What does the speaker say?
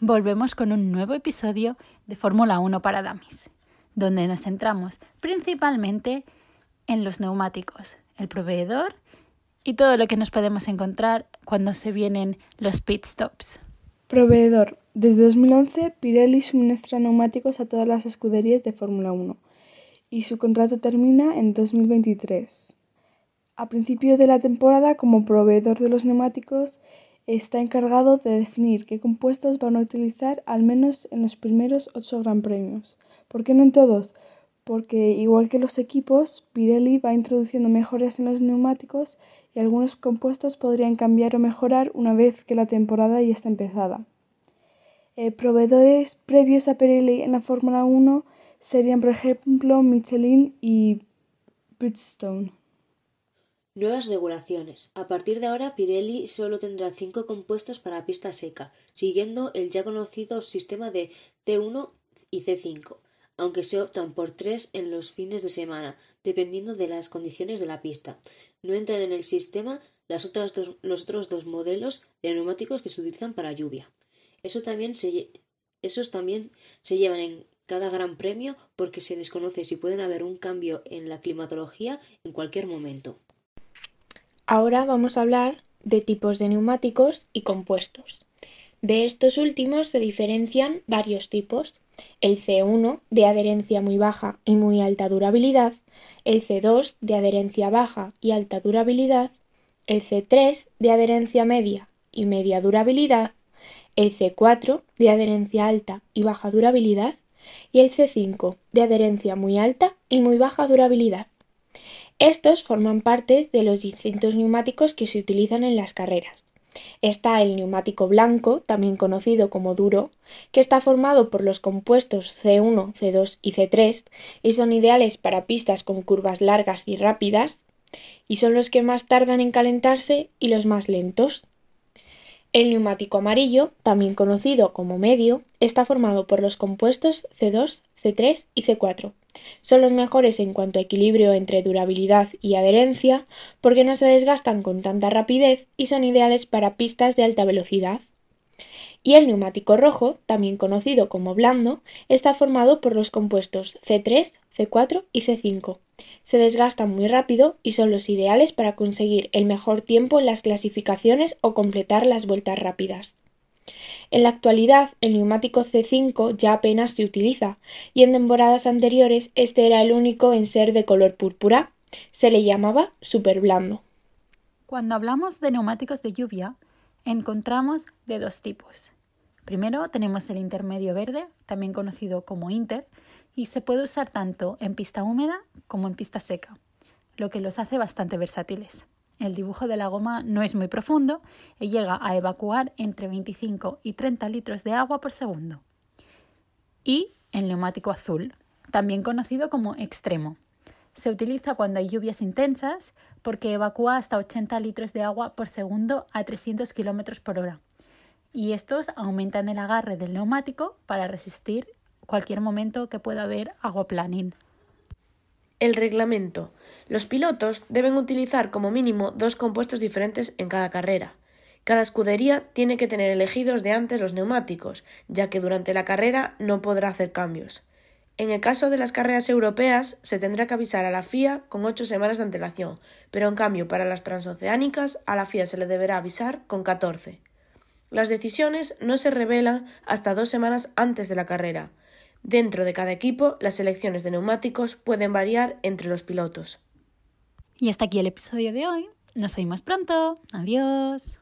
volvemos con un nuevo episodio de Fórmula 1 para Damis, donde nos centramos principalmente en los neumáticos, el proveedor y todo lo que nos podemos encontrar cuando se vienen los pit stops. Proveedor. Desde 2011, Pirelli suministra neumáticos a todas las escuderías de Fórmula 1 y su contrato termina en 2023. A principio de la temporada, como proveedor de los neumáticos, está encargado de definir qué compuestos van a utilizar al menos en los primeros ocho Gran Premios. ¿Por qué no en todos? Porque igual que los equipos, Pirelli va introduciendo mejoras en los neumáticos y algunos compuestos podrían cambiar o mejorar una vez que la temporada ya está empezada. Eh, proveedores previos a Pirelli en la Fórmula 1 serían, por ejemplo, Michelin y Bridgestone. Nuevas regulaciones. A partir de ahora, Pirelli solo tendrá cinco compuestos para pista seca, siguiendo el ya conocido sistema de C1 y C5, aunque se optan por tres en los fines de semana, dependiendo de las condiciones de la pista. No entran en el sistema los otros dos modelos de neumáticos que se utilizan para lluvia. Eso también se, esos también se llevan en cada gran premio porque se desconoce si pueden haber un cambio en la climatología en cualquier momento. Ahora vamos a hablar de tipos de neumáticos y compuestos. De estos últimos se diferencian varios tipos. El C1 de adherencia muy baja y muy alta durabilidad, el C2 de adherencia baja y alta durabilidad, el C3 de adherencia media y media durabilidad, el C4 de adherencia alta y baja durabilidad y el C5 de adherencia muy alta y muy baja durabilidad. Estos forman parte de los distintos neumáticos que se utilizan en las carreras. Está el neumático blanco, también conocido como duro, que está formado por los compuestos C1, C2 y C3 y son ideales para pistas con curvas largas y rápidas, y son los que más tardan en calentarse y los más lentos. El neumático amarillo, también conocido como medio, está formado por los compuestos C2, C3 y C4. Son los mejores en cuanto a equilibrio entre durabilidad y adherencia porque no se desgastan con tanta rapidez y son ideales para pistas de alta velocidad. Y el neumático rojo, también conocido como blando, está formado por los compuestos C3, C4 y C5. Se desgastan muy rápido y son los ideales para conseguir el mejor tiempo en las clasificaciones o completar las vueltas rápidas. En la actualidad, el neumático C5 ya apenas se utiliza, y en temporadas anteriores este era el único en ser de color púrpura. Se le llamaba super blando. Cuando hablamos de neumáticos de lluvia, encontramos de dos tipos. Primero tenemos el intermedio verde, también conocido como Inter, y se puede usar tanto en pista húmeda como en pista seca, lo que los hace bastante versátiles. El dibujo de la goma no es muy profundo y llega a evacuar entre 25 y 30 litros de agua por segundo. Y el neumático azul, también conocido como extremo. Se utiliza cuando hay lluvias intensas porque evacúa hasta 80 litros de agua por segundo a 300 km por hora. Y estos aumentan el agarre del neumático para resistir cualquier momento que pueda haber aguaplaning. El reglamento. Los pilotos deben utilizar como mínimo dos compuestos diferentes en cada carrera. Cada escudería tiene que tener elegidos de antes los neumáticos, ya que durante la carrera no podrá hacer cambios. En el caso de las carreras europeas, se tendrá que avisar a la FIA con ocho semanas de antelación, pero en cambio para las transoceánicas a la FIA se le deberá avisar con catorce. Las decisiones no se revelan hasta dos semanas antes de la carrera, Dentro de cada equipo, las selecciones de neumáticos pueden variar entre los pilotos. Y hasta aquí el episodio de hoy. Nos vemos pronto. Adiós.